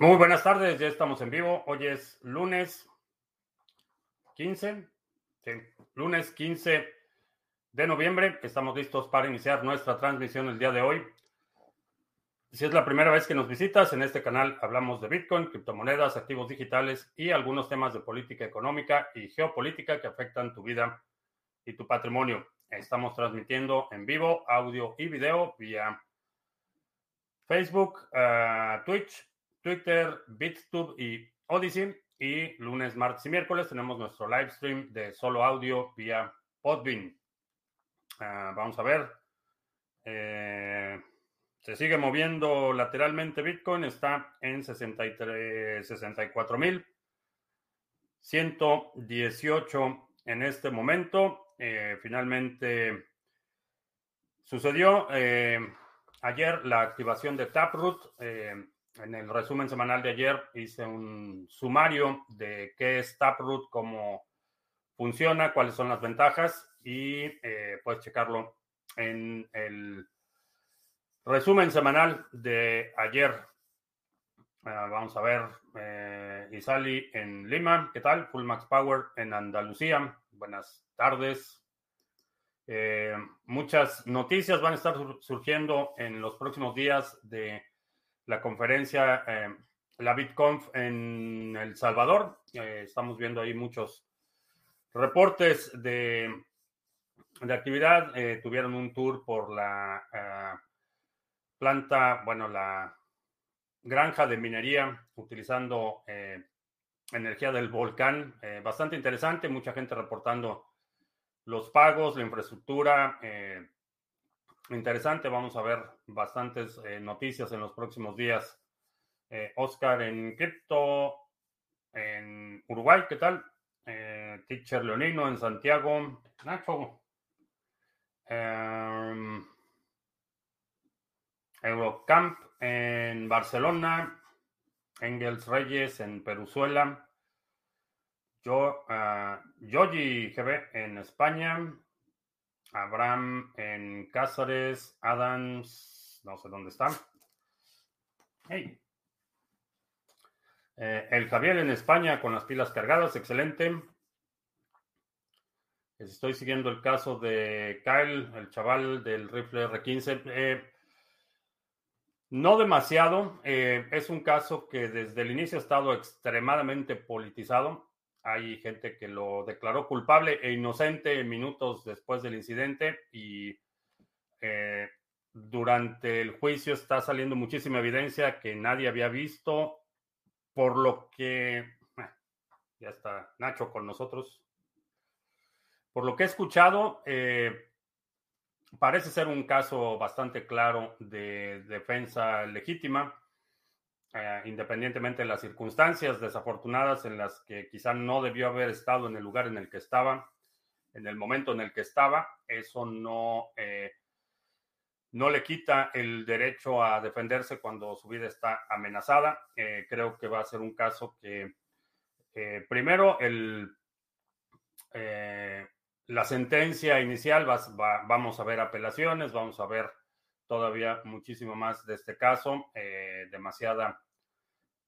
Muy buenas tardes, ya estamos en vivo. Hoy es lunes 15, sí, lunes 15 de noviembre. Estamos listos para iniciar nuestra transmisión el día de hoy. Si es la primera vez que nos visitas, en este canal hablamos de Bitcoin, criptomonedas, activos digitales y algunos temas de política económica y geopolítica que afectan tu vida y tu patrimonio. Estamos transmitiendo en vivo audio y video vía Facebook, uh, Twitch, Twitter, BitTube y Odyssey. Y lunes, martes y miércoles tenemos nuestro live stream de solo audio vía Podbean. Uh, vamos a ver. Eh, se sigue moviendo lateralmente Bitcoin. Está en 63, 64 mil. 118 en este momento. Eh, finalmente sucedió eh, ayer la activación de Taproot. En el resumen semanal de ayer hice un sumario de qué es Taproot, cómo funciona, cuáles son las ventajas y eh, puedes checarlo en el resumen semanal de ayer. Uh, vamos a ver, eh, Isali en Lima, ¿qué tal? Full Max Power en Andalucía, buenas tardes. Eh, muchas noticias van a estar surgiendo en los próximos días de la conferencia, eh, la BitConf en El Salvador. Eh, estamos viendo ahí muchos reportes de, de actividad. Eh, tuvieron un tour por la planta, bueno, la granja de minería utilizando energía del volcán. bastante interesante, mucha gente reportando los pagos, la infraestructura. Interesante, vamos a ver bastantes eh, noticias en los próximos días. Eh, Oscar en cripto, en Uruguay, ¿qué tal? Teacher Leonino en Santiago. Nacho. Em, Eurocamp en Barcelona. Engels Reyes en Peruzuela. Yo, uh, Yogi GB en España, Abraham en Cáceres, Adams, no sé dónde está. Hey. Eh, el Javier en España con las pilas cargadas, excelente. Estoy siguiendo el caso de Kyle, el chaval del rifle R15. Eh, no demasiado. Eh, es un caso que desde el inicio ha estado extremadamente politizado. Hay gente que lo declaró culpable e inocente minutos después del incidente y eh, durante el juicio está saliendo muchísima evidencia que nadie había visto, por lo que ya está Nacho con nosotros. Por lo que he escuchado, eh, parece ser un caso bastante claro de defensa legítima. Eh, independientemente de las circunstancias desafortunadas en las que quizá no debió haber estado en el lugar en el que estaba, en el momento en el que estaba, eso no, eh, no le quita el derecho a defenderse cuando su vida está amenazada. Eh, creo que va a ser un caso que, primero, el, la sentencia inicial, vamos a ver apelaciones, vamos a ver todavía muchísimo más de este caso, eh, demasiada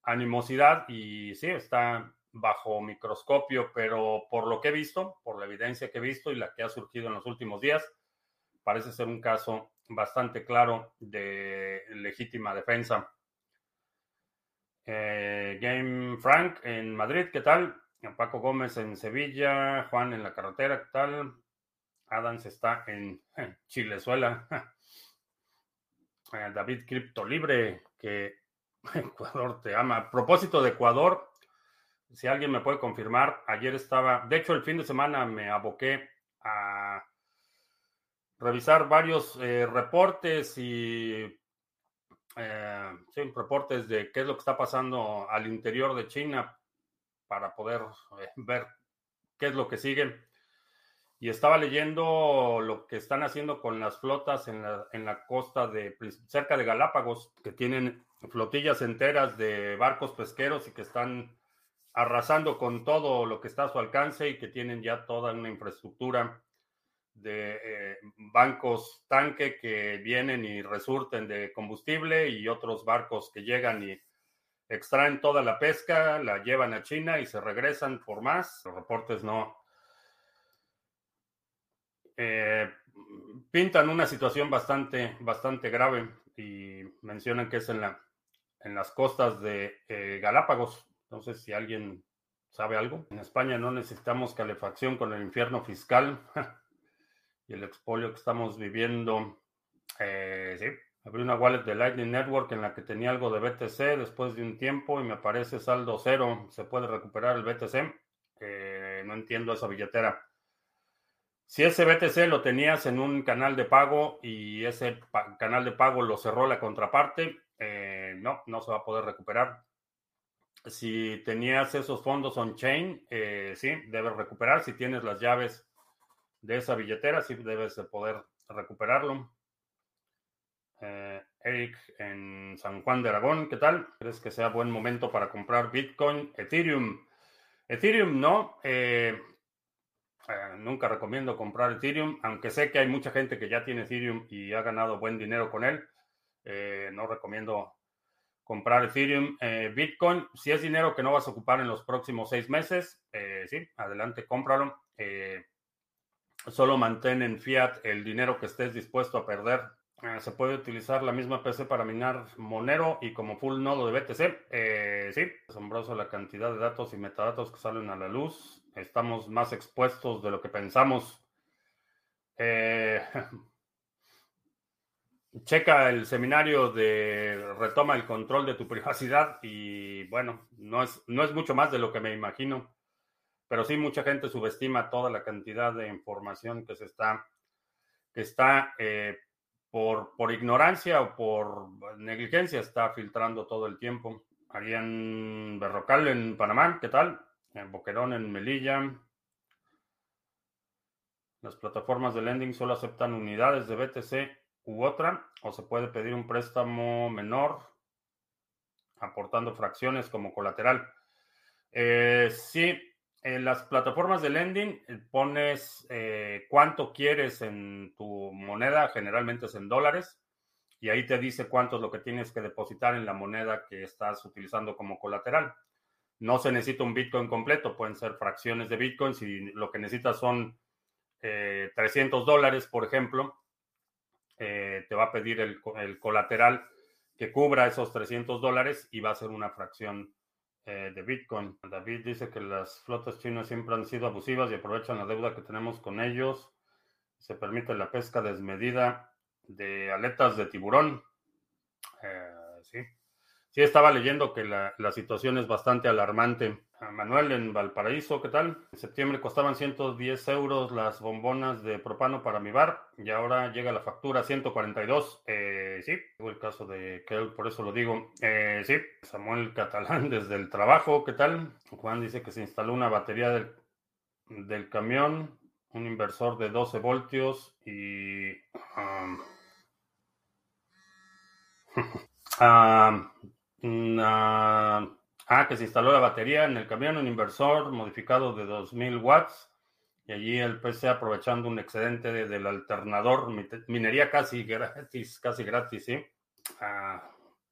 animosidad y sí, está bajo microscopio, pero por lo que he visto, por la evidencia que he visto y la que ha surgido en los últimos días, parece ser un caso bastante claro de legítima defensa. Eh, Game Frank en Madrid, ¿qué tal? Paco Gómez en Sevilla, Juan en la carretera, ¿qué tal? Adams está en Chilezuela. Eh, David Cripto Libre, que Ecuador te ama. A propósito de Ecuador, si alguien me puede confirmar, ayer estaba, de hecho el fin de semana me aboqué a revisar varios eh, reportes y eh, sí, reportes de qué es lo que está pasando al interior de China para poder ver qué es lo que sigue y estaba leyendo lo que están haciendo con las flotas en la, en la costa de cerca de Galápagos, que tienen flotillas enteras de barcos pesqueros y que están arrasando con todo lo que está a su alcance y que tienen ya toda una infraestructura de eh, bancos tanque que vienen y resurten de combustible y otros barcos que llegan y extraen toda la pesca, la llevan a China y se regresan por más. Los reportes no eh, pintan una situación bastante, bastante grave y mencionan que es en, la, en las costas de eh, Galápagos. Entonces, si alguien sabe algo, en España no necesitamos calefacción con el infierno fiscal y el expolio que estamos viviendo. Eh, sí, abrí una wallet de Lightning Network en la que tenía algo de BTC después de un tiempo y me aparece saldo cero. ¿Se puede recuperar el BTC? Eh, no entiendo esa billetera. Si ese BTC lo tenías en un canal de pago y ese canal de pago lo cerró la contraparte, eh, no, no se va a poder recuperar. Si tenías esos fondos on-chain, eh, sí, debes recuperar. Si tienes las llaves de esa billetera, sí debes de poder recuperarlo. Eh, Eric en San Juan de Aragón, ¿qué tal? ¿Crees que sea buen momento para comprar Bitcoin? Ethereum. Ethereum no. Eh, nunca recomiendo comprar Ethereum, aunque sé que hay mucha gente que ya tiene Ethereum y ha ganado buen dinero con él. Eh, no recomiendo comprar Ethereum. Eh, Bitcoin, si es dinero que no vas a ocupar en los próximos seis meses, sí, adelante, cómpralo. solo mantén en fiat el dinero que estés dispuesto a perder. se puede utilizar la misma PC para minar Monero y como full nodo de BTC. sí, asombroso la cantidad de datos y metadatos que salen a la luz estamos más expuestos de lo que pensamos. Eh, checa el seminario de retoma el control de tu privacidad y bueno, no es, no es mucho más de lo que me imagino, pero sí mucha gente subestima toda la cantidad de información que se está, que está eh, por, por ignorancia o por negligencia, está filtrando todo el tiempo. Arián Berrocal en Panamá, ¿qué tal? En Boquerón, en Melilla. Las plataformas de lending solo aceptan unidades de BTC u otra, o se puede pedir un préstamo menor aportando fracciones como colateral. Eh, sí, en las plataformas de lending eh, pones eh, cuánto quieres en tu moneda, generalmente es en dólares, y ahí te dice cuánto es lo que tienes que depositar en la moneda que estás utilizando como colateral. No se necesita un Bitcoin completo, pueden ser fracciones de Bitcoin. Si lo que necesitas son 300 eh, dólares, por ejemplo, eh, te va a pedir el, colateral que cubra esos 300 dólares y va a ser una fracción eh, de Bitcoin. David dice que las flotas chinas siempre han sido abusivas y aprovechan la deuda que tenemos con ellos. Se permite la pesca desmedida de aletas de tiburón. sí. Sí, estaba leyendo que la, situación es bastante alarmante. Manuel en Valparaíso, ¿qué tal? En septiembre costaban 110 euros las bombonas de propano para mi bar y ahora llega la factura 142. Eh, sí, el caso de Kel, por eso lo digo. Eh, sí, Samuel Catalán desde el trabajo, ¿qué tal? Juan dice que se instaló una batería del, camión, un inversor de 12 voltios y... Um, ah, que se instaló la batería en el camión, un inversor modificado de 2000 watts. Y allí el PC aprovechando un excedente del alternador, minería casi gratis, casi gratis, ¿sí? Ah,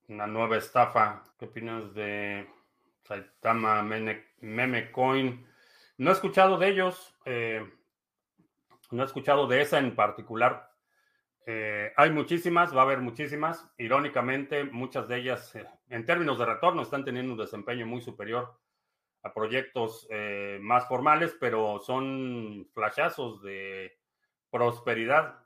una nueva estafa. ¿Qué opinas de Saitama Meme Coin? No he escuchado de ellos. Eh, no he escuchado de esa en particular. Eh, hay muchísimas, va a haber muchísimas. Irónicamente, muchas de ellas, eh, en términos de retorno, están teniendo un desempeño muy superior a proyectos eh, más formales, pero son flashazos de prosperidad.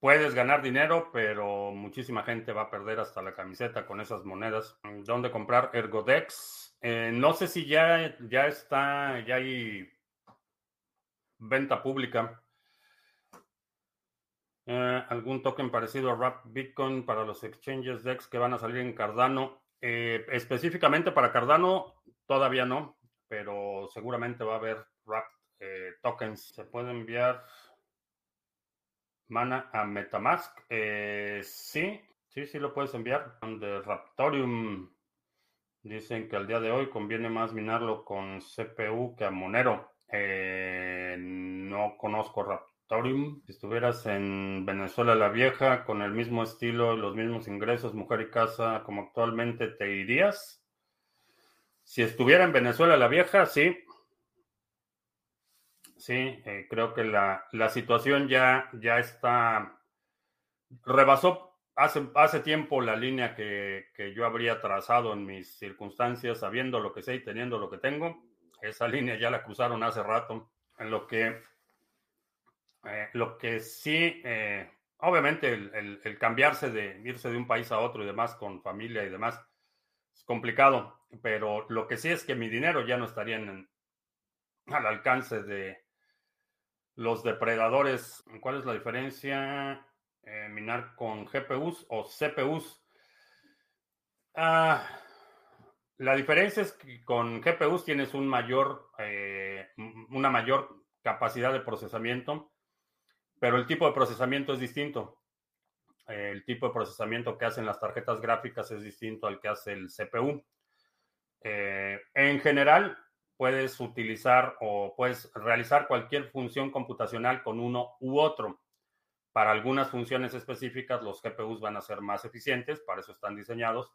puedes ganar dinero, pero muchísima gente va a perder hasta la camiseta con esas monedas. ¿Dónde comprar Ergodex? no sé si ya, ya está, ya hay venta pública. Eh, ¿Algún token parecido a Wrap Bitcoin para los exchanges DEX que van a salir en Cardano? Eh, específicamente para Cardano, todavía no, pero seguramente va a haber Wrap eh, tokens. ¿Se puede enviar mana a Metamask? sí, sí, sí lo puedes enviar. De Raptorium dicen que al día de hoy conviene más minarlo con CPU que a Monero. Eh, no conozco Torium, si estuvieras en Venezuela la Vieja con el mismo estilo, los mismos ingresos, mujer y casa como actualmente, ¿te irías? Si estuviera en Venezuela la Vieja, sí. Sí, eh, creo que la, la, situación ya, ya está, rebasó hace, hace tiempo la línea que, que yo habría trazado en mis circunstancias, sabiendo lo que sé y teniendo lo que tengo. Esa línea ya la cruzaron hace rato. En lo que eh, lo que sí, eh, obviamente el, cambiarse de irse de un país a otro y demás con familia y demás es complicado, pero lo que sí es que mi dinero ya no estaría en, al alcance de los depredadores. ¿Cuál es la diferencia? Eh, minar con GPUs o CPUs. Ah, la diferencia es que con GPUs tienes mayor, una mayor capacidad de procesamiento pero el tipo de procesamiento es distinto. El tipo de procesamiento que hacen las tarjetas gráficas es distinto al que hace el CPU. Eh, en general, puedes utilizar o puedes realizar cualquier función computacional con uno u otro. Para algunas funciones específicas, los GPUs van a ser más eficientes, para eso están diseñados.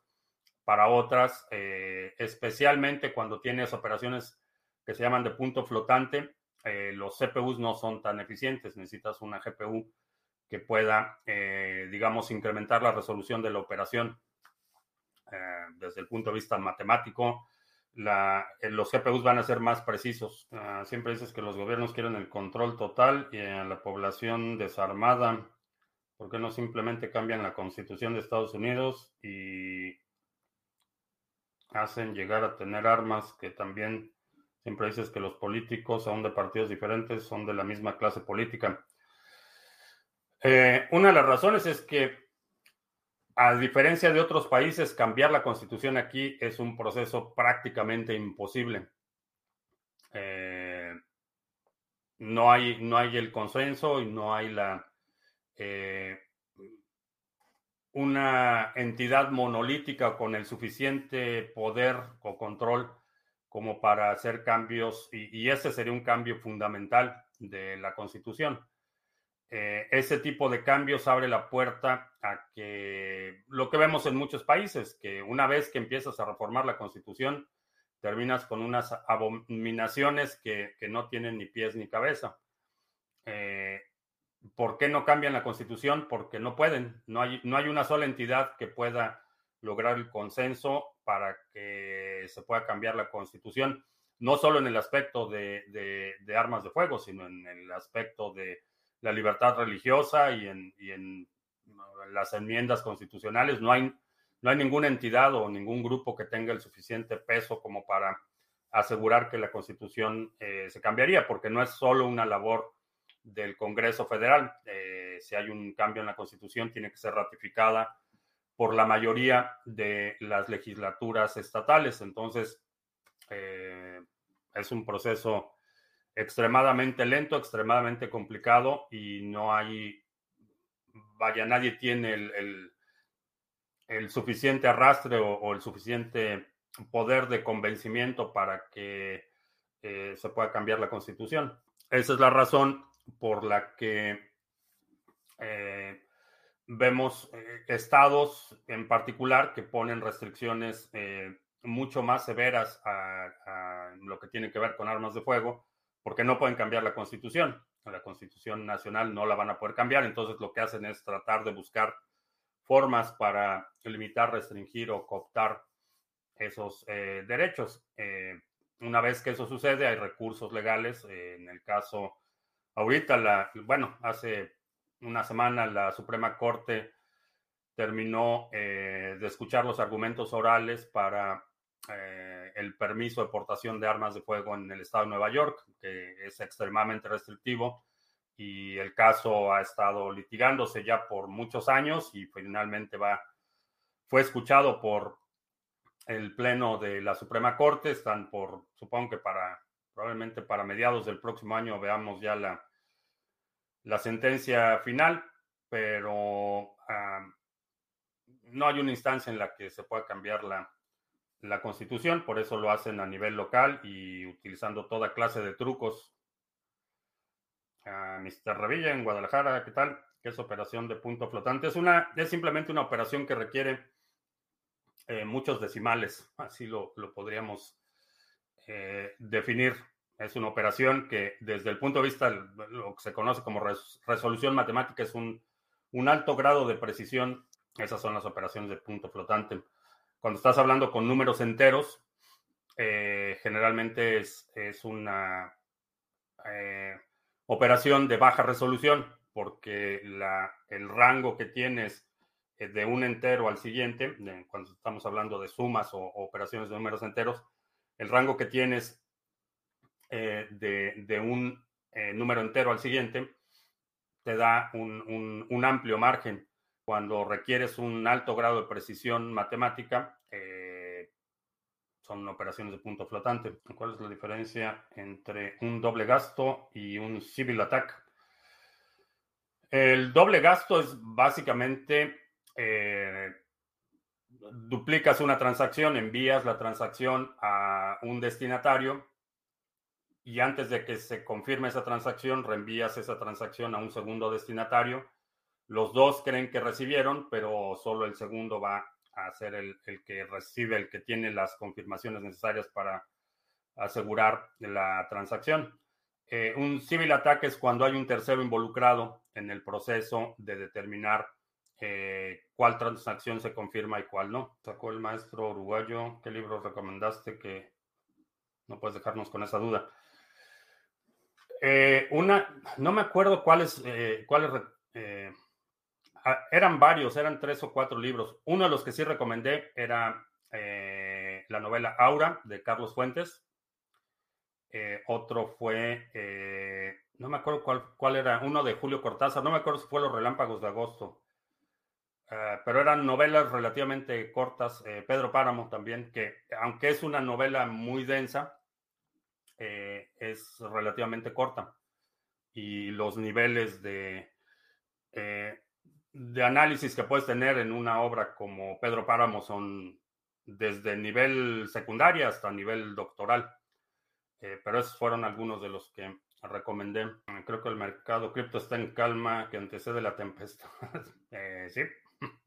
Para otras, eh, especialmente cuando tienes operaciones que se llaman de punto flotante, eh, los CPUs no son tan eficientes. Necesitas una GPU que pueda, eh, digamos, incrementar la resolución de la operación eh, desde el punto de vista matemático. los GPUs van a ser más precisos. Ah, siempre dices que los gobiernos quieren el control total y la población desarmada. ¿Por qué no simplemente cambian la constitución de Estados Unidos y hacen llegar a tener armas que también Siempre dices que los políticos, aún de partidos diferentes, son de la misma clase política. Eh, una de las razones es que, a diferencia de otros países, cambiar la constitución aquí es un proceso prácticamente imposible. Eh, no, hay, no hay el consenso y no hay la eh, una entidad monolítica con el suficiente poder o control como para hacer cambios, y, ese sería un cambio fundamental de la Constitución. Eh, ese tipo de cambios abre la puerta a que lo que vemos en muchos países, que una vez que empiezas a reformar la Constitución, terminas con unas abominaciones que, no tienen ni pies ni cabeza. Eh, ¿Por qué no cambian la Constitución? Porque no pueden. No hay, no hay una sola entidad que pueda lograr el consenso para que se pueda cambiar la constitución, no solo en el aspecto de, armas de fuego, sino en el aspecto de la libertad religiosa y en, las enmiendas constitucionales. No hay, no hay ninguna entidad o ningún grupo que tenga el suficiente peso como para asegurar que la constitución eh, se cambiaría, porque no es solo una labor del Congreso Federal. Eh, si hay un cambio en la constitución, tiene que ser ratificada por la mayoría de las legislaturas estatales. Entonces, eh, es un proceso extremadamente lento, extremadamente complicado y no hay, vaya, nadie tiene el, suficiente arrastre o, el suficiente poder de convencimiento para que eh, se pueda cambiar la constitución. Esa es la razón por la que eh, vemos eh, estados en particular que ponen restricciones eh, mucho más severas a, lo que tiene que ver con armas de fuego, porque no pueden cambiar la constitución. La constitución nacional no la van a poder cambiar, entonces lo que hacen es tratar de buscar formas para limitar, restringir o cooptar esos derechos. una vez que eso sucede, hay recursos legales. en el caso, ahorita, la, bueno, hace una semana la Suprema Corte terminó eh, de escuchar los argumentos orales para eh, el permiso de portación de armas de fuego en el estado de Nueva York, que es extremadamente restrictivo y el caso ha estado litigándose ya por muchos años y finalmente va, fue escuchado por el pleno de la Suprema Corte. Están por, supongo que para, probablemente para mediados del próximo año veamos ya la, la sentencia final, pero no hay una instancia en la que se pueda cambiar la, la constitución, por eso lo hacen a nivel local y utilizando toda clase de trucos. a Mr. Revilla en Guadalajara, ¿qué tal? ¿Qué es operación de punto flotante? Es, una, es simplemente una operación que requiere eh, muchos decimales, así lo, lo podríamos eh, definir. Es una operación que desde el punto de vista de lo que se conoce como resolución matemática es un, un alto grado de precisión. Esas son las operaciones de punto flotante. Cuando estás hablando con números enteros, eh, generalmente es, es una eh, operación de baja resolución, porque la, el rango que tienes de un entero al siguiente, cuando estamos hablando de sumas o, operaciones de números enteros, el rango que tienes de, de, un número entero al siguiente te da un, un, amplio margen. Cuando requieres un alto grado de precisión matemática, son operaciones de punto flotante. ¿Cuál es la diferencia entre un doble gasto y un civil attack? El doble gasto es básicamente eh, duplicas una transacción, envías la transacción a un destinatario y antes de que se confirme esa transacción, reenvías esa transacción a un segundo destinatario. Los dos creen que recibieron, pero solo el segundo va a ser el, que recibe, el que tiene las confirmaciones necesarias para asegurar la transacción. Eh, un civil attack es cuando hay un tercero involucrado en el proceso de determinar eh, cuál transacción se confirma y cuál no. Sacó el maestro uruguayo. ¿Qué libro recomendaste que no puedes dejarnos con esa duda? Eh, una, no me acuerdo cuáles, cuáles Ah, eran varios, eran tres o cuatro libros. Uno de los que sí recomendé era eh, la novela Aura de Carlos Fuentes. Eh, otro fue, eh, no me acuerdo cuál, cuál, era, uno de Julio Cortázar, no me acuerdo si fue Los Relámpagos de Agosto, pero eran novelas relativamente cortas. Pedro Páramo también, que aunque es una novela muy densa, es relativamente corta. Y los niveles de de análisis que puedes tener en una obra como Pedro Páramo son desde nivel secundaria hasta nivel doctoral. Eh, pero esos fueron algunos de los que recomendé. Creo que el mercado cripto está en calma, que antecede la tempestad. eh, sí,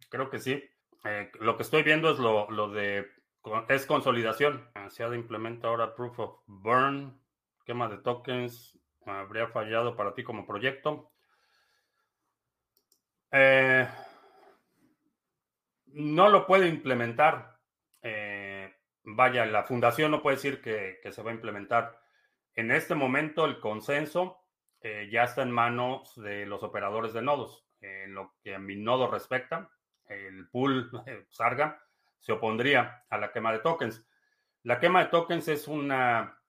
creo que sí. Eh, lo que estoy viendo es lo, de es consolidación. Se ha de implementar ahora Proof of Burn, quema de tokens. Habría fallado para ti como proyecto. Eh, no lo puede implementar. Eh, vaya, la fundación no puede decir que, se va a implementar. En este momento el consenso ya está en manos de los operadores de nodos. En lo que a mi nodo respecta, el pool Sarga se opondría a la quema de tokens. La quema de tokens es una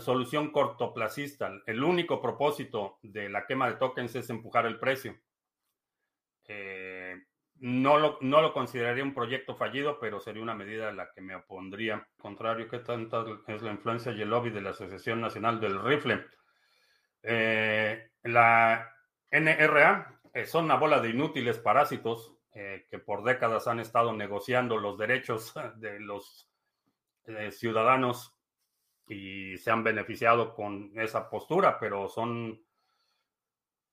solución cortoplacista. El único propósito de la quema de tokens es empujar el precio. Eh, no, lo, no lo consideraría un proyecto fallido, pero sería una medida a la que me opondría. contrario, ¿qué tanta es la influencia y el lobby de la Asociación Nacional del Rifle? Eh, la NRA eh, son una bola de inútiles parásitos que por décadas han estado negociando los derechos de los ciudadanos y se han beneficiado con esa postura, pero son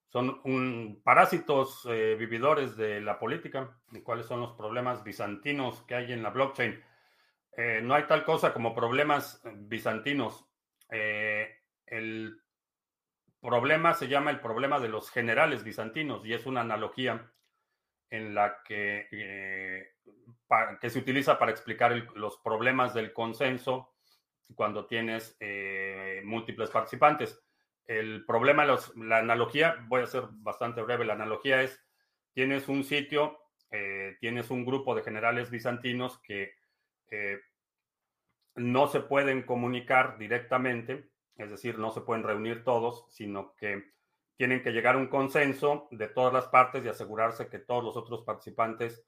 son parásitos eh, vividores de la política. ¿Y cuáles son los problemas bizantinos que hay en la blockchain? Eh, no hay tal cosa como problemas bizantinos. Eh, el problema se llama el problema de los generales bizantinos y es una analogía en la que, que se utiliza para explicar los problemas del consenso cuando tienes múltiples participantes. El problema, la analogía, voy a ser bastante breve, la analogía es, tienes un sitio, eh, tienes un grupo de generales bizantinos que eh, no se pueden comunicar directamente, es decir, no se pueden reunir todos, sino que tienen que llegar a un consenso de todas las partes y asegurarse que todos los otros participantes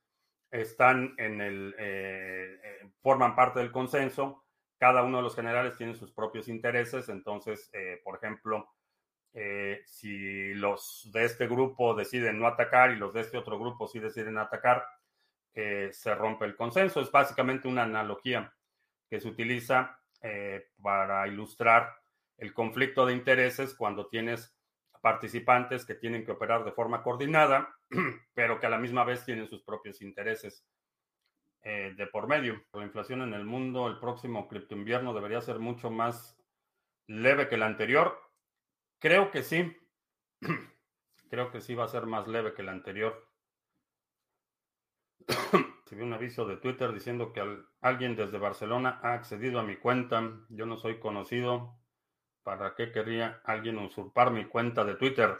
están en el, eh, forman parte del consenso cada uno de los generales tiene sus propios intereses, entonces, eh, por ejemplo, eh, si los de este grupo deciden no atacar y los de este otro grupo sí deciden atacar, eh, se rompe el consenso. Es básicamente una analogía que se utiliza para ilustrar el conflicto de intereses cuando tienes participantes que tienen que operar de forma coordinada, pero que a la misma vez tienen sus propios intereses eh, de por medio. La inflación en el mundo, el próximo cripto invierno debería ser mucho más leve que el anterior. Creo que sí. Creo que sí va a ser más leve que el anterior. vi un aviso de Twitter diciendo que alguien desde Barcelona ha accedido a mi cuenta. Yo no soy conocido. ¿Para qué querría alguien usurpar mi cuenta de Twitter?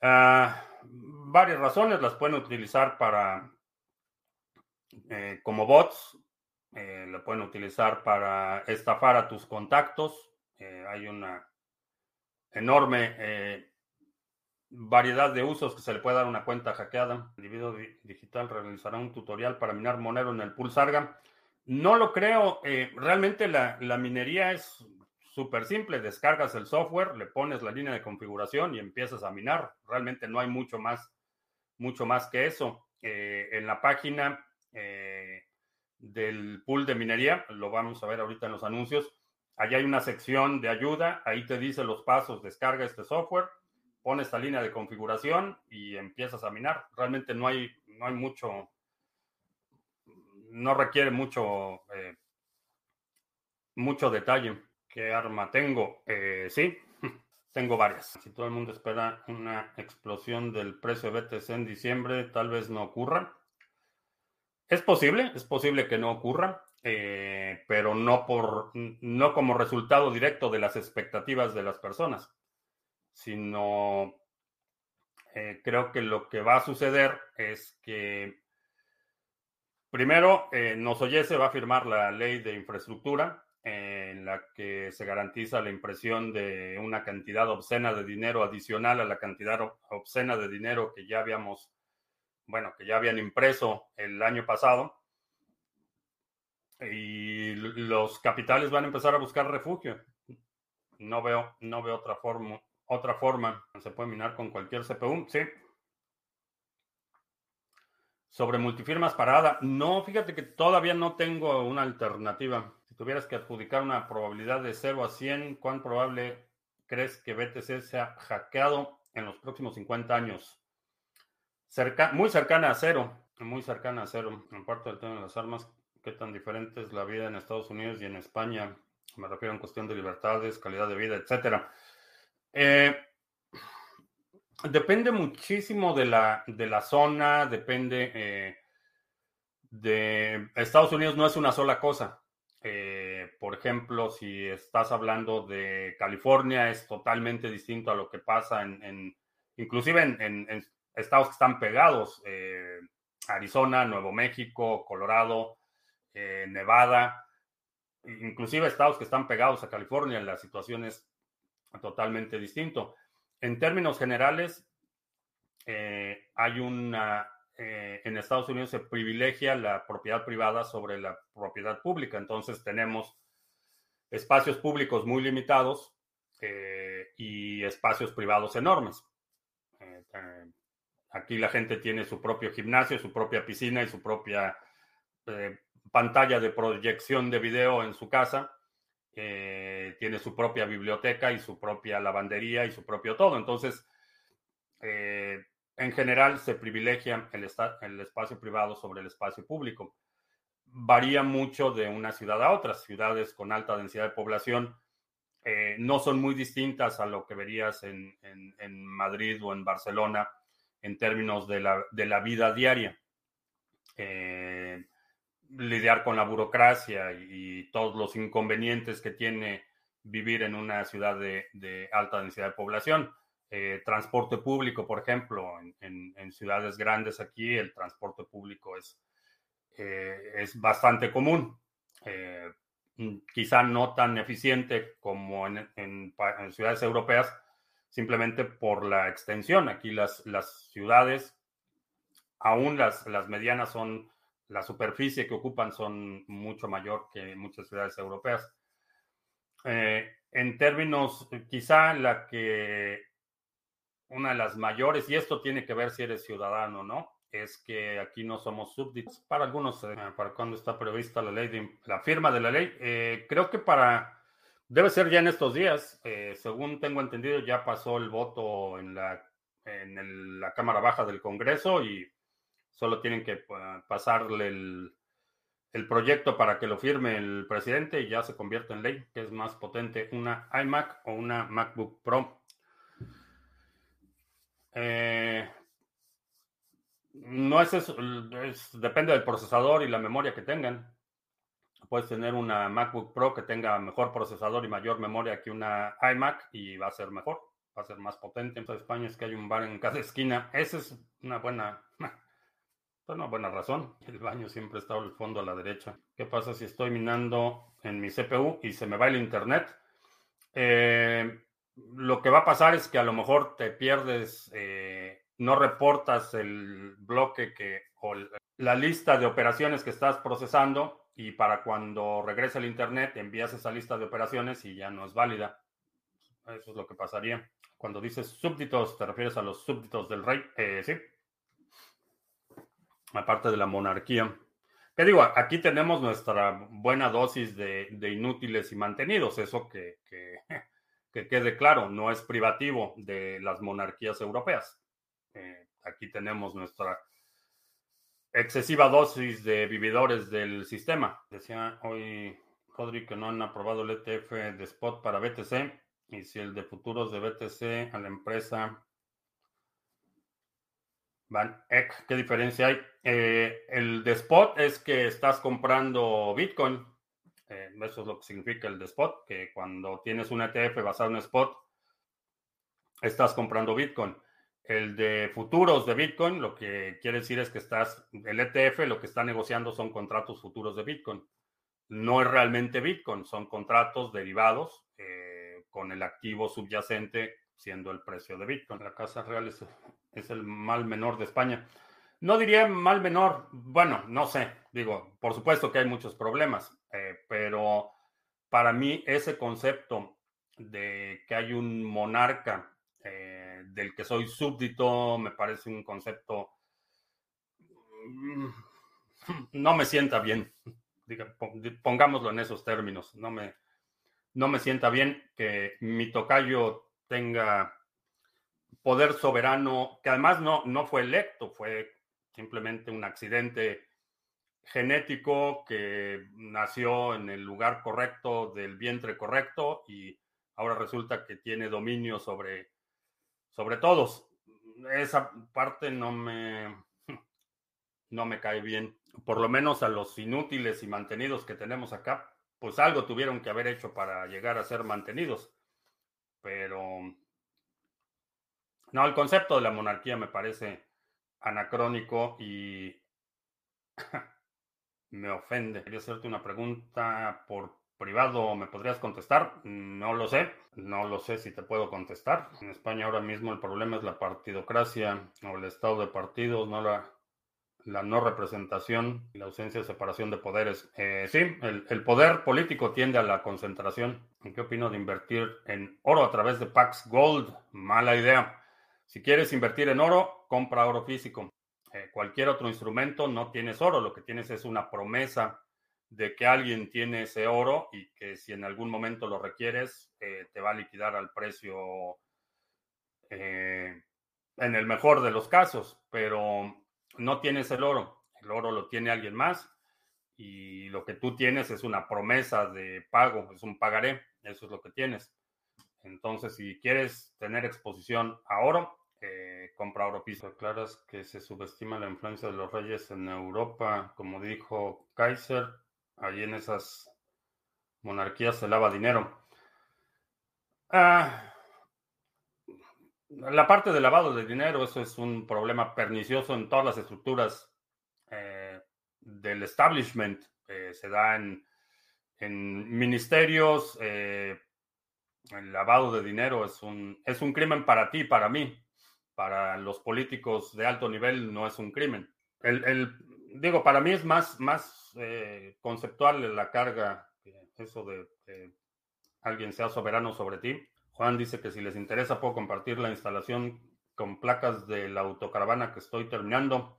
Ah, varias razones las pueden utilizar para eh, como bots. Eh, pueden utilizar para estafar a tus contactos. Eh, hay una enorme variedad de usos que se le puede dar una cuenta hackeada. El individuo digital realizará un tutorial para minar Monero en el pool Sarga. No lo creo. Eh, realmente la, minería es súper simple. Descargas el software, le pones la línea de configuración y empiezas a minar. Realmente no hay mucho más, mucho más que eso. Eh, en la página eh, del pool de minería, lo vamos a ver ahorita en los anuncios, allá hay una sección de ayuda. Ahí te dice los pasos, descarga este software pones esta línea de configuración y empiezas a minar. Realmente no hay, no hay mucho, no requiere mucho, eh, mucho detalle. ¿Qué arma tengo? Eh, sí, tengo varias. Si todo el mundo espera una explosión del precio de BTC en diciembre, tal vez no ocurra. Es posible, es posible que no ocurra, eh, pero no, por, no como resultado directo de las expectativas de las personas sino eh, creo que lo que va a suceder es que primero eh, se va a firmar la ley de infraestructura en la que se garantiza la impresión de una cantidad obscena de dinero adicional a la cantidad obscena de dinero que ya habíamos, bueno, que ya habían impreso el año pasado. Y los capitales van a empezar a buscar refugio. No veo, no veo otra forma, otra forma, se puede minar con cualquier CPU, sí. Sobre multifirmas parada, no, fíjate que todavía no tengo una alternativa. Tuvieras que adjudicar una probabilidad de 0 a 100, ¿cuán probable crees que BTC sea hackeado en los próximos 50 años? Muy cercana a cero, muy cercana a cero. En parte del tema de las armas, ¿qué tan diferente es la vida en Estados Unidos y en España? Me refiero en cuestión de libertades, calidad de vida, etcétera. Eh, depende muchísimo de la, de la zona, depende eh, de... Estados Unidos no es una sola cosa. Eh, por ejemplo, si estás hablando de California, es totalmente distinto a lo que pasa en, inclusive en, estados que están pegados, Arizona, Nuevo México, Colorado, Nevada, inclusive estados que están pegados a California, la situación es totalmente distinto. En términos generales, eh, hay una, eh, en Estados Unidos se privilegia la propiedad privada sobre la propiedad pública, entonces tenemos espacios públicos muy limitados eh, y espacios privados enormes. aquí la gente tiene su propio gimnasio, su propia piscina y su propia pantalla de proyección de video en su casa eh, tiene su propia biblioteca y su propia lavandería y su propio todo. Entonces, eh, en general se privilegia el, espacio privado sobre el espacio público. Varía mucho de una ciudad a otra. Ciudades con alta densidad de población eh, no son muy distintas a lo que verías en, Madrid o en Barcelona en términos de la, de la vida diaria lidiar con la burocracia y, todos los inconvenientes que tiene vivir en una ciudad de, alta densidad de población. Eh, transporte público, por ejemplo, en, ciudades grandes aquí el transporte público es, eh, es bastante común. Eh, quizá no tan eficiente como en, ciudades europeas, simplemente por la extensión. Aquí las, las ciudades, aún las, las medianas, son la superficie que ocupan son mucho mayor que muchas ciudades europeas. En términos, quizá la que una de las mayores, y esto tiene que ver si eres ciudadano o no, es que aquí no somos súbditos. Para algunos, eh, para cuando está prevista la ley, de, la firma de la ley, eh, creo que para Debe ser ya en estos días. Eh, según tengo entendido, ya pasó el voto en la, en la Cámara Baja del Congreso y solo tienen que pa- pasarle el, el proyecto para que lo firme el presidente y ya se convierte en ley, que es más potente una iMac o una MacBook Pro. Eh, no es eso, es- depende del procesador y la memoria que tengan. Puedes tener una MacBook Pro que tenga mejor procesador y mayor memoria que una iMac y va a ser mejor, va a ser más potente. En España es que hay un bar en cada esquina. Esa es una buena, una buena razón. El baño siempre está al fondo a la derecha. ¿Qué pasa si estoy minando en mi CPU y se me va el internet? Eh, lo que va a pasar es que a lo mejor te pierdes, eh, no reportas el bloque que o la lista de operaciones que estás procesando y para cuando regrese el internet envías esa lista de operaciones y ya no es válida. Eso es lo que pasaría. Cuando dices súbditos, ¿te refieres a los súbditos del rey? Eh, sí. Aparte de la monarquía. ¿Qué digo? Aquí tenemos nuestra buena dosis de, de inútiles y mantenidos. Eso que, que, que quede claro, no es privativo de las monarquías europeas. Eh, aquí tenemos nuestra excesiva dosis de vividores del sistema. Decía hoy Rodri que no han aprobado el ETF de spot para BTC y si el de futuros de BTC a la empresa Van Eck, ¿qué diferencia hay? Eh, el de spot es que estás comprando Bitcoin. Eh, eso es lo que significa el de spot, que cuando tienes un ETF basado en spot, estás comprando Bitcoin. El de futuros de Bitcoin, lo que quiere decir es que estás, el ETF lo que está negociando son contratos futuros de Bitcoin. No es realmente Bitcoin, son contratos derivados eh, con el activo subyacente siendo el precio de Bitcoin. La Casa Real es, es el mal menor de España. No diría mal menor, bueno, no sé, digo, por supuesto que hay muchos problemas, eh, pero para mí ese concepto de que hay un monarca eh, del que soy súbdito me parece un concepto mm, no me sienta bien. Pongámoslo en esos términos. No me, no me sienta bien que mi tocayo tenga poder soberano, que además no, no fue electo, fue simplemente un accidente genético que nació en el lugar correcto, del vientre correcto, y ahora resulta que tiene dominio sobre, sobre todos. Esa parte no me, no me cae bien. Por lo menos a los inútiles y mantenidos que tenemos acá, pues algo tuvieron que haber hecho para llegar a ser mantenidos. Pero no, el concepto de la monarquía me parece anacrónico y me ofende. Quería hacerte una pregunta por privado, ¿me podrías contestar? No lo sé, no lo sé si te puedo contestar. En España ahora mismo el problema es la partidocracia o el estado de partidos, no la, la no representación y la ausencia de separación de poderes. Eh, sí, el, el, poder político tiende a la concentración. ¿En qué opino de invertir en oro a través de Pax Gold? Mala idea. Si quieres invertir en oro, compra oro físico. Eh, cualquier otro instrumento no tienes oro, lo que tienes es una promesa de que alguien tiene ese oro y que si en algún momento lo requieres, eh, te va a liquidar al precio eh, en el mejor de los casos, pero no tienes el oro, el oro lo tiene alguien más y lo que tú tienes es una promesa de pago, es un pagaré, eso es lo que tienes. Entonces, si quieres tener exposición a oro, eh, compra oro piso. Claras que se subestima la influencia de los reyes en Europa, como dijo Kaiser, allí en esas monarquías se lava dinero. Ah, la parte del lavado de dinero, eso es un problema pernicioso en todas las estructuras eh, del establishment. Eh, se da en, en ministerios. Eh, el lavado de dinero es un, es un crimen para ti, para mí. Para los políticos de alto nivel no es un crimen. El, el digo, para mí es más, más eh, conceptual la carga, eso de que alguien sea soberano sobre ti. Juan dice que si les interesa puedo compartir la instalación con placas de la autocaravana que estoy terminando.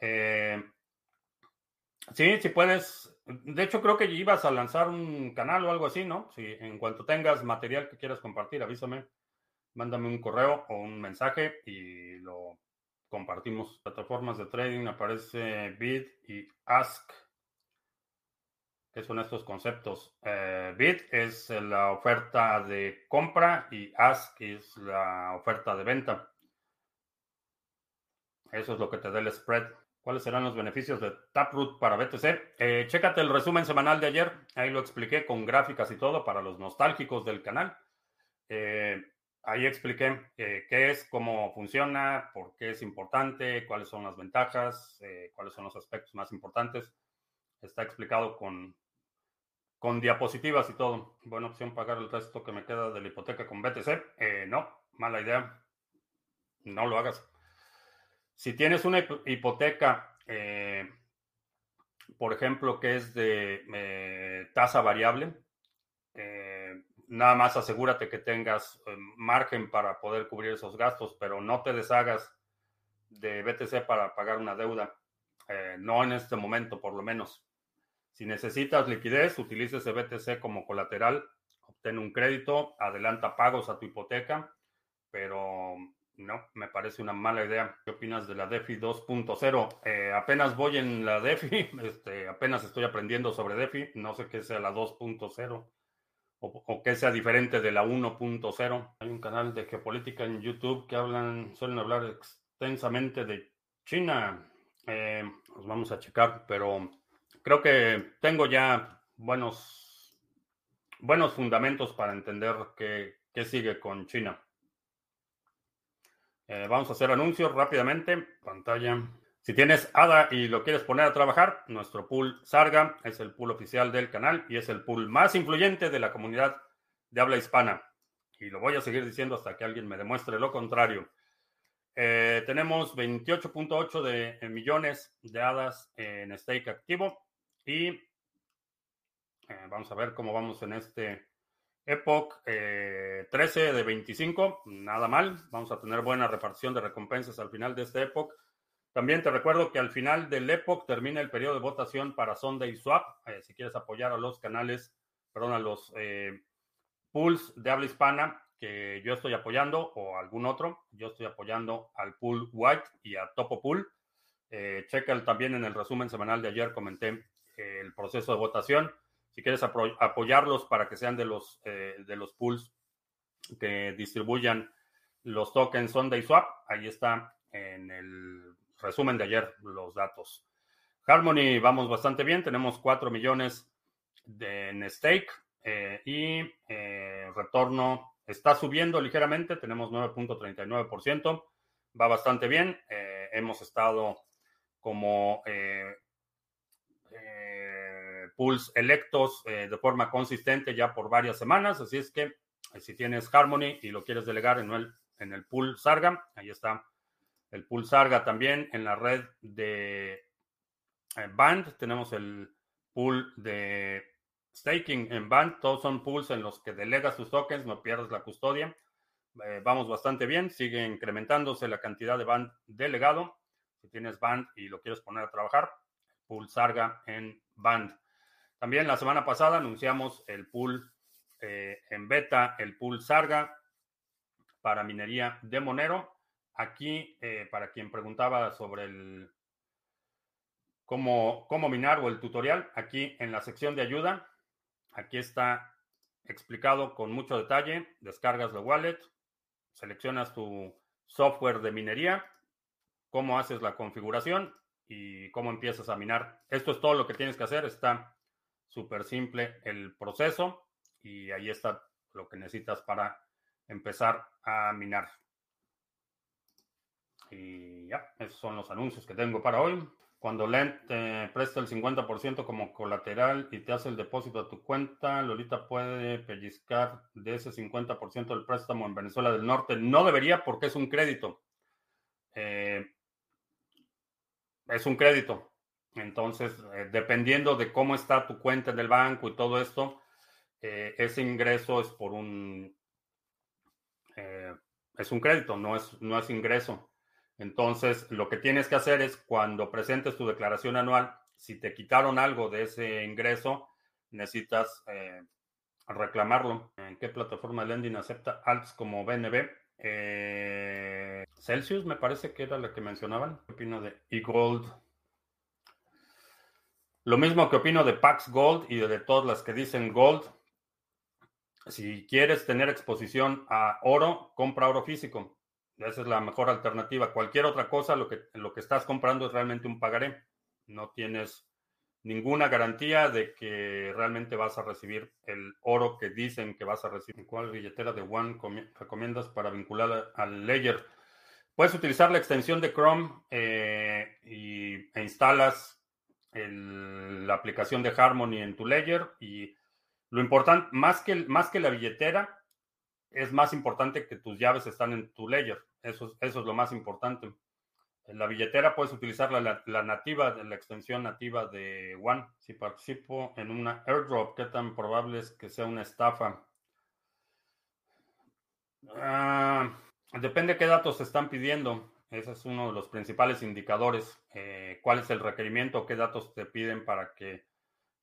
Eh, Sí, si puedes. De hecho, creo que ibas a lanzar un canal o algo así, ¿no? Si en cuanto tengas material que quieras compartir, avísame, mándame un correo o un mensaje y lo compartimos. Plataformas de trading aparece Bid y Ask. ¿Qué son estos conceptos? Eh, Bid es la oferta de compra y Ask es la oferta de venta. Eso es lo que te da el spread. ¿Cuáles serán los beneficios de Taproot para BTC? Eh, chécate el resumen semanal de ayer. Ahí lo expliqué con gráficas y todo para los nostálgicos del canal. Eh, ahí expliqué eh, qué es, cómo funciona, por qué es importante, cuáles son las ventajas, eh, cuáles son los aspectos más importantes. Está explicado con, con diapositivas y todo. Buena opción pagar el resto que me queda de la hipoteca con BTC. no, mala idea. No lo hagas. Si tienes una hipoteca, eh, por ejemplo, que es de eh, tasa variable, eh, nada más asegúrate que tengas margen para poder cubrir esos gastos, pero no te deshagas de BTC para pagar una deuda. no en este momento, por lo menos. Si necesitas liquidez, utilice ese BTC como colateral, obtén un crédito, adelanta pagos a tu hipoteca, pero no, me parece una mala idea. ¿Qué opinas de la DeFi 2.0? Eh, apenas voy en la DeFi, este, apenas estoy aprendiendo sobre DeFi. No sé qué sea la 2.0 o, qué sea diferente de la 1.0. Hay un canal de geopolítica en YouTube que hablan, suelen hablar extensamente de China. Eh, los vamos a checar, pero creo que tengo ya buenos, buenos fundamentos para entender qué, qué sigue con China. Eh, vamos a hacer anuncios rápidamente. Pantalla. Si tienes ADA y lo quieres poner a trabajar, nuestro pool Sarga es el pool oficial del canal y es el pool más influyente de la comunidad de habla hispana. Y lo voy a seguir diciendo hasta que alguien me demuestre lo contrario. Eh, tenemos 28.8 de eh, millones de hadas en stake activo y vamos a ver cómo vamos en este Epoch 13 eh, de 25, nada mal. Vamos a tener buena repartición de recompensas al final de este Epoch. También te recuerdo que al final del Epoch termina el periodo de votación para Sunday Swap. Eh, si quieres apoyar a los canales, perdón, a los eh, pools de habla hispana que yo estoy apoyando o algún otro, yo estoy apoyando al pool White y a Topo Pool. checa también en el resumen semanal de ayer, comenté el proceso de votación si quieres apoyarlos para que sean de los, eh, de los pools que distribuyan los tokens Sunday Swap, ahí está en el resumen de ayer los datos. Harmony vamos bastante bien, tenemos 4 millones de, en stake eh, y eh, retorno está subiendo ligeramente, tenemos 9.39%, va bastante bien, hemos estado como pools electos eh, de forma consistente ya por varias semanas. Así es que eh, si tienes Harmony y lo quieres delegar en el, en el pool Sarga, ahí está el pool Sarga también en la red de eh, Band. Tenemos el pool de staking en Band. Todos son pools en los que delegas tus tokens, no pierdes la custodia. vamos bastante bien, sigue incrementándose la cantidad de Band delegado. Si tienes Band y lo quieres poner a trabajar, pool Sarga en Band. También la semana pasada anunciamos el pool eh, en beta, el pool Sarga para minería de Monero. Aquí, eh, para quien preguntaba sobre el cómo, cómo minar o el tutorial, aquí en la sección de ayuda, aquí está explicado con mucho detalle. Descargas la wallet, seleccionas tu software de minería, cómo haces la configuración y cómo empiezas a minar. Esto es todo lo que tienes que hacer. Está súper simple el proceso y ahí está lo que necesitas para empezar a minar. Y ya, esos son los anuncios que tengo para hoy. Cuando Lent te presta el 50% como colateral y te hace el depósito a tu cuenta, Lolita puede pellizcar de ese 50% del préstamo en Venezuela del Norte. No debería porque es un crédito. Eh, es un crédito. Entonces, eh, dependiendo de cómo está tu cuenta en el banco y todo esto, eh, ese ingreso es por un, es un crédito, no es, no es ingreso. Entonces, lo que tienes que hacer es cuando presentes tu declaración anual, Si te quitaron algo de ese ingreso, necesitas eh, reclamarlo. ¿En qué plataforma de lending acepta alts como BNB? Eh, Celsius me parece que era la que mencionaban. ¿Qué opino de eGold? Lo mismo que opino de Pax Gold y de todas las que dicen Gold. Si quieres tener exposición a oro, compra oro físico. Esa es la mejor alternativa. Cualquier otra cosa, lo que, lo que estás comprando es realmente un pagaré. No tienes ninguna garantía de que realmente vas a recibir el oro que dicen que vas a recibir. ¿Cuál billetera de One recomiendas para vincular al Ledger? Puedes utilizar la extensión de Chrome eh, y, e instalas la aplicación de Harmony en tu Ledger y lo importante, más que, más que la billetera, es más importante que tus llaves están en tu Ledger. Eso, eso es lo más importante. En la billetera puedes utilizar la, la, nativa, la extensión nativa de One. Si participo en una airdrop, ¿qué tan probable es que sea una estafa? Ah, depende qué datos se están pidiendo. Ese es uno de los principales indicadores. Eh, ¿Cuál es el requerimiento? ¿Qué datos te piden para que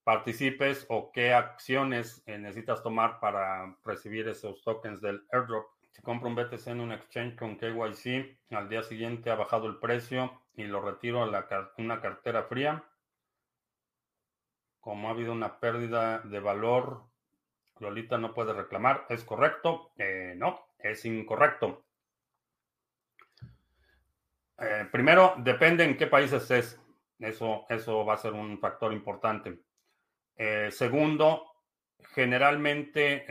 participes o qué acciones necesitas tomar para recibir esos tokens del airdrop? Si compro un BTC en un exchange con KYC, al día siguiente ha bajado el precio y lo retiro a una cartera fría. Como ha habido una pérdida de valor, Lolita no puede reclamar. ¿Es correcto? Eh, no, es incorrecto. Eh, primero, depende en qué país estés. Eso, eso va a ser un factor importante. Eh, segundo, generalmente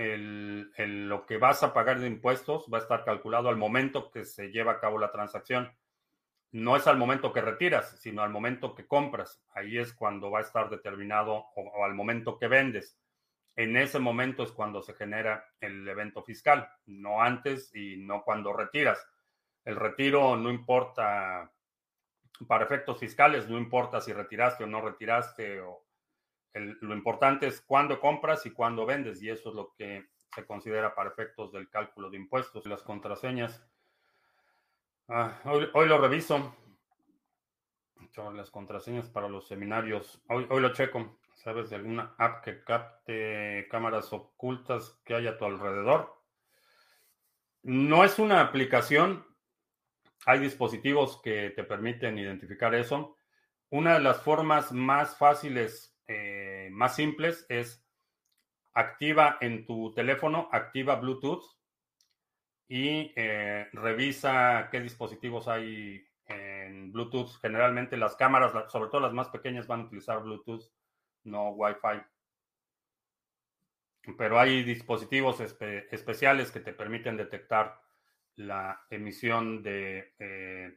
lo que vas a pagar de impuestos va a estar calculado al momento que se lleva a cabo la transacción. No es al momento que retiras, sino al momento que compras. Ahí es cuando va a estar determinado o, al momento que vendes. En ese momento es cuando se genera el evento fiscal, no antes y no cuando retiras. El retiro no importa, para efectos fiscales, no importa si retiraste o no retiraste lo importante es cuándo compras y cuándo vendes, y eso es lo que se considera para efectos del cálculo de impuestos. Las contraseñas. Ah, hoy, lo reviso. Las contraseñas para los seminarios. Hoy, hoy lo checo. ¿Sabes de alguna app que capte cámaras ocultas que hay a tu alrededor? No es una aplicación. Hay dispositivos que te permiten identificar eso. Una de las formas más fáciles eh, más simples es activa en tu teléfono, activa Bluetooth y eh, revisa qué dispositivos hay en Bluetooth. Generalmente las cámaras, sobre todo las más pequeñas, van a utilizar Bluetooth, no Wi-Fi. Pero hay dispositivos especiales que te permiten detectar la emisión de eh,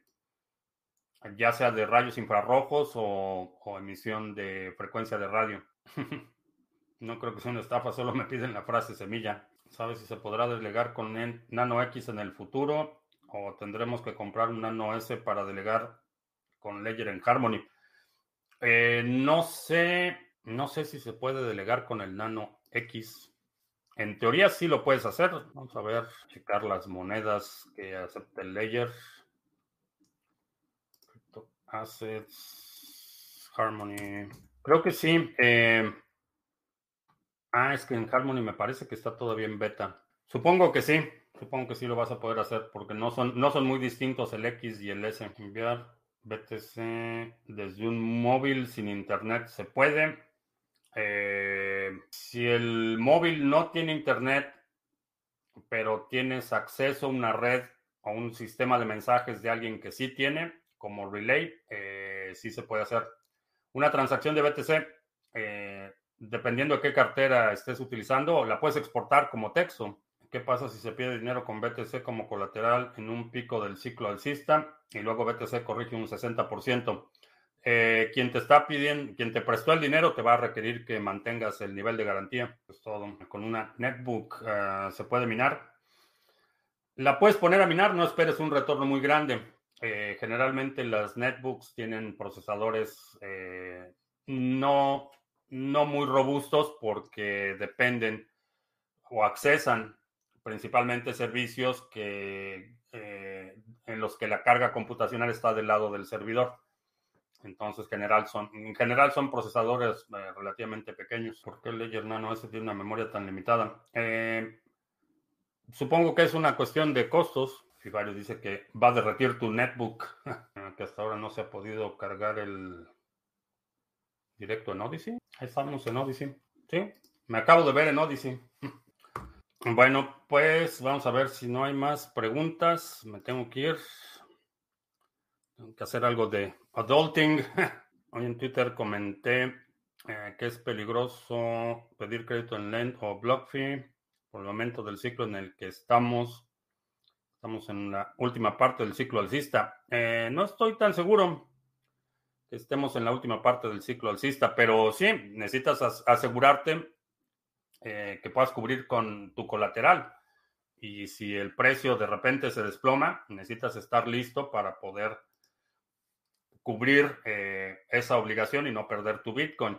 ya sea de rayos infrarrojos o, emisión de frecuencia de radio. no creo que sea una estafa, solo me piden la frase semilla. ¿Sabes si se podrá delegar con Nano X en el futuro o tendremos que comprar un Nano S para delegar con Ledger en Harmony? Eh, no sé, no sé si se puede delegar con el Nano X. En teoría sí lo puedes hacer. Vamos a ver, checar las monedas que acepta el Ledger. Assets, Harmony. Creo que sí. Eh, ah, es que en Harmony me parece que está todavía en beta. Supongo que sí. Supongo que sí lo vas a poder hacer porque no son, no son muy distintos el X y el S. Enviar BTC desde un móvil sin internet se puede. Eh, si el móvil no tiene internet, pero tienes acceso a una red o un sistema de mensajes de alguien que sí tiene, como Relay, eh, sí se puede hacer. Una transacción de BTC, eh, dependiendo de qué cartera estés utilizando, la puedes exportar como texto. ¿Qué pasa si se pide dinero con BTC como colateral en un pico del ciclo alcista y luego BTC corrige un 60%? Eh, quien te está pidiendo, quien te prestó el dinero te va a requerir que mantengas el nivel de garantía. Pues todo. Con una netbook se puede minar. La puedes poner a minar, no esperes un retorno muy grande. Eh, generalmente las netbooks tienen procesadores eh, no, no muy robustos porque dependen o accesan principalmente servicios que, eh, en los que la carga computacional está del lado del servidor. Entonces, general son, en general son procesadores eh, relativamente pequeños. ¿Por qué Ledger Nano S tiene una memoria tan limitada? Eh, supongo que es una cuestión de costos. Fivario dice que va a derretir tu netbook, que hasta ahora no se ha podido cargar el directo en Odyssey. Ahí estamos en Odyssey. Sí, me acabo de ver en Odyssey. Bueno, pues vamos a ver si no hay más preguntas. Me tengo que ir. Tengo que hacer algo de adulting. Hoy en Twitter comenté eh, que es peligroso pedir crédito en Lend o BlockFi por el momento del ciclo en el que estamos. Estamos en la última parte del ciclo alcista. Eh, no estoy tan seguro que estemos en la última parte del ciclo alcista, pero sí, necesitas asegurarte eh, que puedas cubrir con tu colateral. Y si el precio de repente se desploma, necesitas estar listo para poder cubrir eh, esa obligación y no perder tu Bitcoin.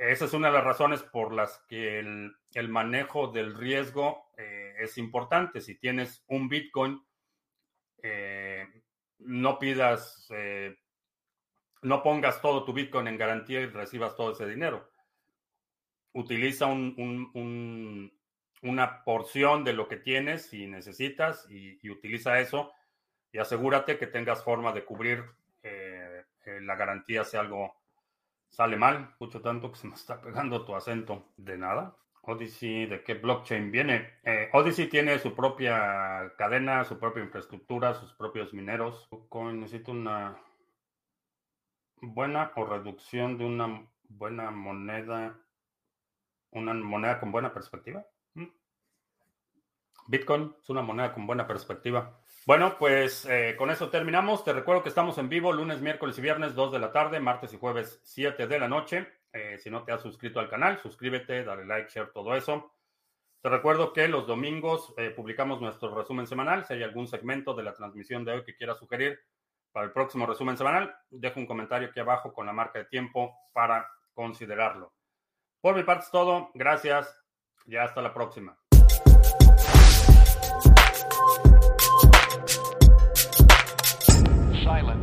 Esa es una de las razones por las que el, manejo del riesgo eh, es importante. Si tienes un Bitcoin, no pidas, no pongas todo tu Bitcoin en garantía y recibas todo ese dinero utiliza un, una porción de lo que tienes si necesitas y, utiliza eso y asegúrate que tengas forma de cubrir eh, eh, la garantía si algo sale mal. Escucho tanto que se me está pegando tu acento. De nada. Odyssey, ¿de qué blockchain viene? Eh, Odyssey tiene su propia cadena, su propia infraestructura, sus propios mineros. necesito una buena o reducción de una buena moneda una moneda con buena perspectiva. Mm. Bitcoin es una moneda con buena perspectiva. Bueno, pues eh, con eso terminamos. Te recuerdo que estamos en vivo lunes, miércoles y viernes 2 de la tarde, martes y jueves 7 de la noche. Eh, si no te has suscrito al canal, suscríbete, dale like, share, todo eso. Te recuerdo que los domingos eh, publicamos nuestro resumen semanal. Si hay algún segmento de la transmisión de hoy que quieras sugerir para el próximo resumen semanal, dejo un comentario aquí abajo con la marca de tiempo para considerarlo. Por mi parte es todo. Gracias y hasta la próxima. Silent.